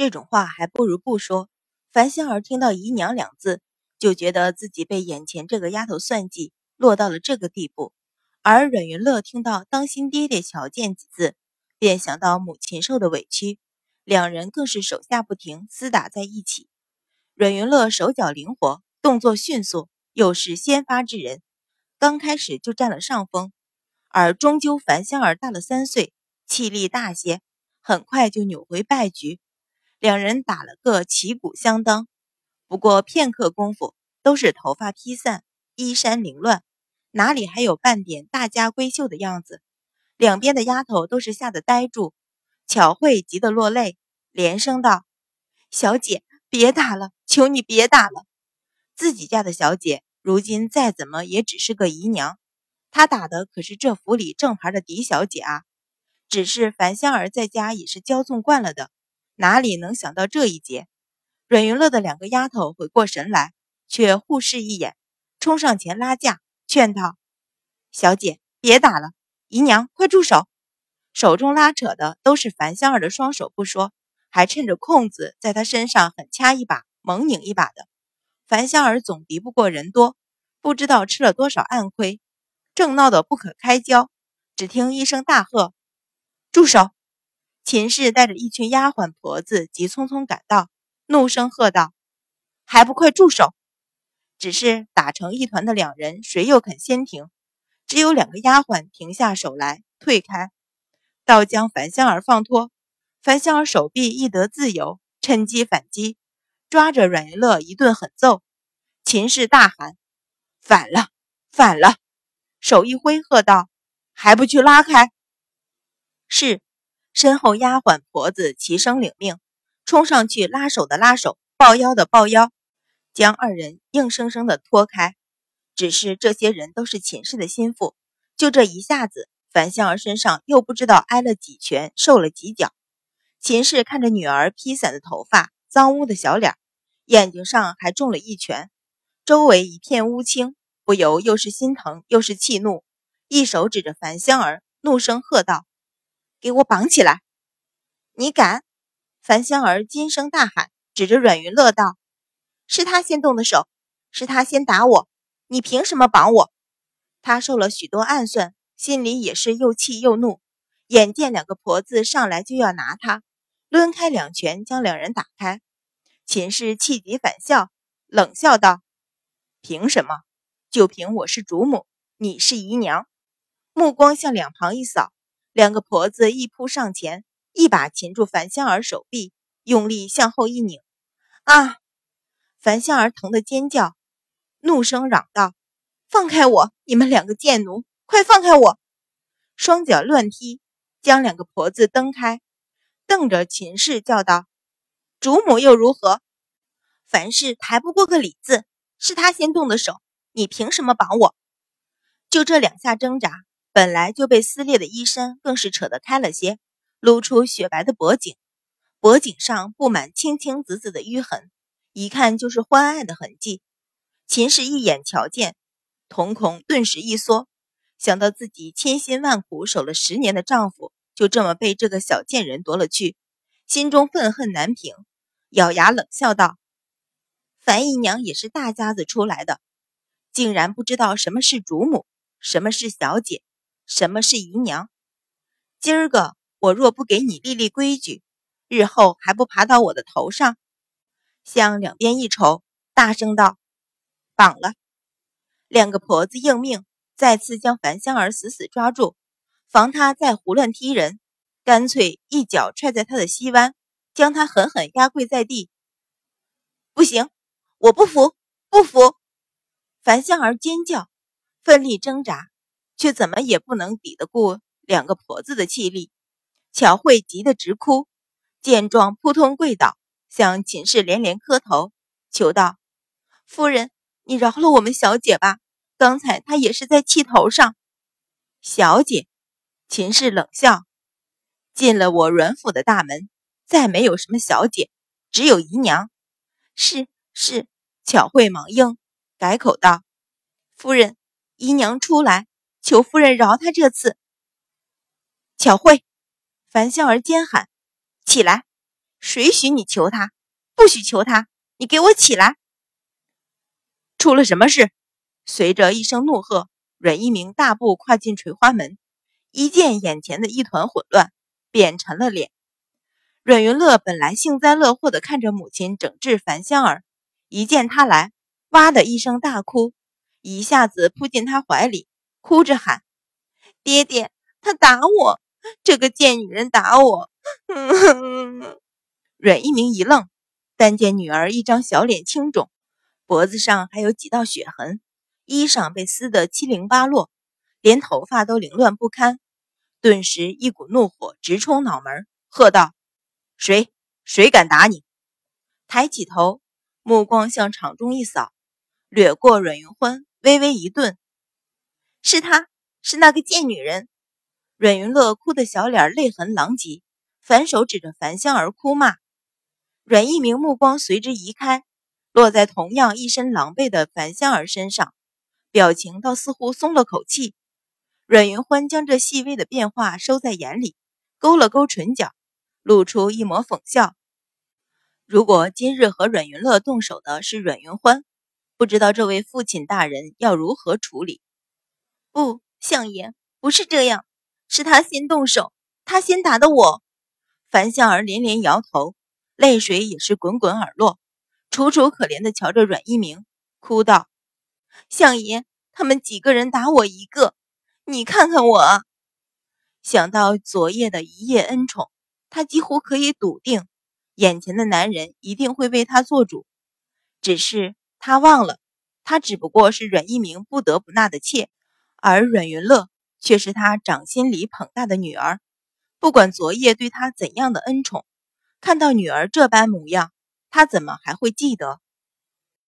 这种话还不如不说。樊香儿听到“姨娘”两字，就觉得自己被眼前这个丫头算计，落到了这个地步；而阮云乐听到“当心爹爹瞧见”几字，便想到母亲受的委屈，两人更是手下不停，厮打在一起。阮云乐手脚灵活，动作迅速，又是先发制人，刚开始就占了上风。而终究樊香儿大了三岁，气力大些，很快就扭回败局。两人打了个旗鼓相当，不过片刻功夫，都是头发披散，衣衫凌乱，哪里还有半点大家闺秀的样子？两边的丫头都是吓得呆住，巧慧急得落泪，连声道：“小姐，别打了，求你别打了！自己家的小姐，如今再怎么也只是个姨娘。”她打的可是这府里正牌的嫡小姐啊！只是樊香儿在家也是骄纵惯了的，哪里能想到这一劫？阮云乐的两个丫头回过神来，却互视一眼，冲上前拉架，劝道：“小姐别打了，姨娘快住手！”手中拉扯的都是樊香儿的双手不说，还趁着空子在她身上狠掐一把，猛拧一把的。樊香儿总敌不过人多，不知道吃了多少暗亏。正闹得不可开交，只听一声大喝：“住手！”秦氏带着一群丫鬟婆子急匆匆赶到，怒声喝道：“还不快住手！”只是打成一团的两人，谁又肯先停？只有两个丫鬟停下手来，退开，倒将樊香儿放脱。樊香儿手臂一得自由，趁机反击，抓着阮云乐一顿狠揍。秦氏大喊：“反了，反了！”手一挥，喝道：“还不去拉开！”是，身后丫鬟婆子齐声领命，冲上去拉手的拉手，抱腰的抱腰，将二人硬生生的拖开。只是这些人都是秦氏的心腹，就这一下子，樊香儿身上又不知道挨了几拳，受了几脚。秦氏看着女儿披散的头发、脏污的小脸，眼睛上还中了一拳，周围一片乌青。不由又是心疼又是气怒，一手指着樊香儿，怒声喝道：“给我绑起来！”你敢！樊香儿尖声大喊，指着阮云乐道：“是他先动的手，是他先打我，你凭什么绑我？”他受了许多暗算，心里也是又气又怒。眼见两个婆子上来就要拿他，抡开两拳将两人打开。秦氏气急反笑，冷笑道：“凭什么？”就凭我是主母，你是姨娘，目光向两旁一扫，两个婆子一扑上前，一把擒住樊香儿手臂，用力向后一拧。啊！樊香儿疼得尖叫，怒声嚷道：“放开我！你们两个贱奴，快放开我！”双脚乱踢，将两个婆子蹬开，瞪着秦氏叫道：“主母又如何？凡事抬不过个理字，是他先动的手。”你凭什么绑我？就这两下挣扎，本来就被撕裂的衣衫更是扯得开了些，露出雪白的脖颈，脖颈上布满青青紫紫的淤痕，一看就是欢爱的痕迹。秦氏一眼瞧见，瞳孔顿时一缩，想到自己千辛万苦守了十年的丈夫，就这么被这个小贱人夺了去，心中愤恨难平，咬牙冷笑道：“樊姨娘也是大家子出来的。”竟然不知道什么是主母，什么是小姐，什么是姨娘。今儿个我若不给你立立规矩，日后还不爬到我的头上？向两边一瞅，大声道：“绑了！”两个婆子应命，再次将樊香儿死死抓住，防她再胡乱踢人，干脆一脚踹在她的膝弯，将她狠狠压跪在地。不行，我不服，不服！樊香儿尖叫，奋力挣扎，却怎么也不能抵得过两个婆子的气力。巧慧急得直哭，见状扑通跪倒，向秦氏连连磕头，求道：“夫人，你饶了我们小姐吧！刚才她也是在气头上。”小姐，秦氏冷笑：“进了我阮府的大门，再没有什么小姐，只有姨娘。”是是，巧慧忙应。改口道：“夫人，姨娘出来，求夫人饶他这次。”巧慧，樊香儿尖喊：“起来！”谁许你求他？不许求他！你给我起来！出了什么事？随着一声怒喝，阮一鸣大步跨进垂花门，一见眼前的一团混乱，便沉了脸。阮云乐本来幸灾乐祸的看着母亲整治樊香儿，一见他来，哇的一声大哭，一下子扑进他怀里，哭着喊：“爹爹，他打我！这个贱女人打我！”阮一鸣一愣，但见女儿一张小脸青肿，脖子上还有几道血痕，衣裳被撕得七零八落，连头发都凌乱不堪，顿时一股怒火直冲脑门，喝道：“谁？谁敢打你？”抬起头，目光向场中一扫，掠过阮云欢，微微一顿：“是她，是那个贱女人！”阮云乐哭得小脸泪痕狼藉，反手指着樊香儿哭骂。阮一鸣目光随之移开，落在同样一身狼狈的樊香儿身上，表情倒似乎松了口气。阮云欢将这细微的变化收在眼里，勾了勾唇角，露出一抹讽笑。如果今日和阮云乐动手的是阮云欢，不知道这位父亲大人要如何处理？不，相爷，不是这样，是他先动手，他先打的我。樊香儿连连摇头。泪水也是滚滚而落，楚楚可怜的瞧着阮一鸣，哭道：“相爷，他们几个人打我一个，你看看我。”想到昨夜的一夜恩宠，他几乎可以笃定，眼前的男人一定会为他做主。只是他忘了，他只不过是阮一鸣不得不纳的妾，而阮云乐却是他掌心里捧大的女儿。不管昨夜对他怎样的恩宠。看到女儿这般模样，他怎么还会记得？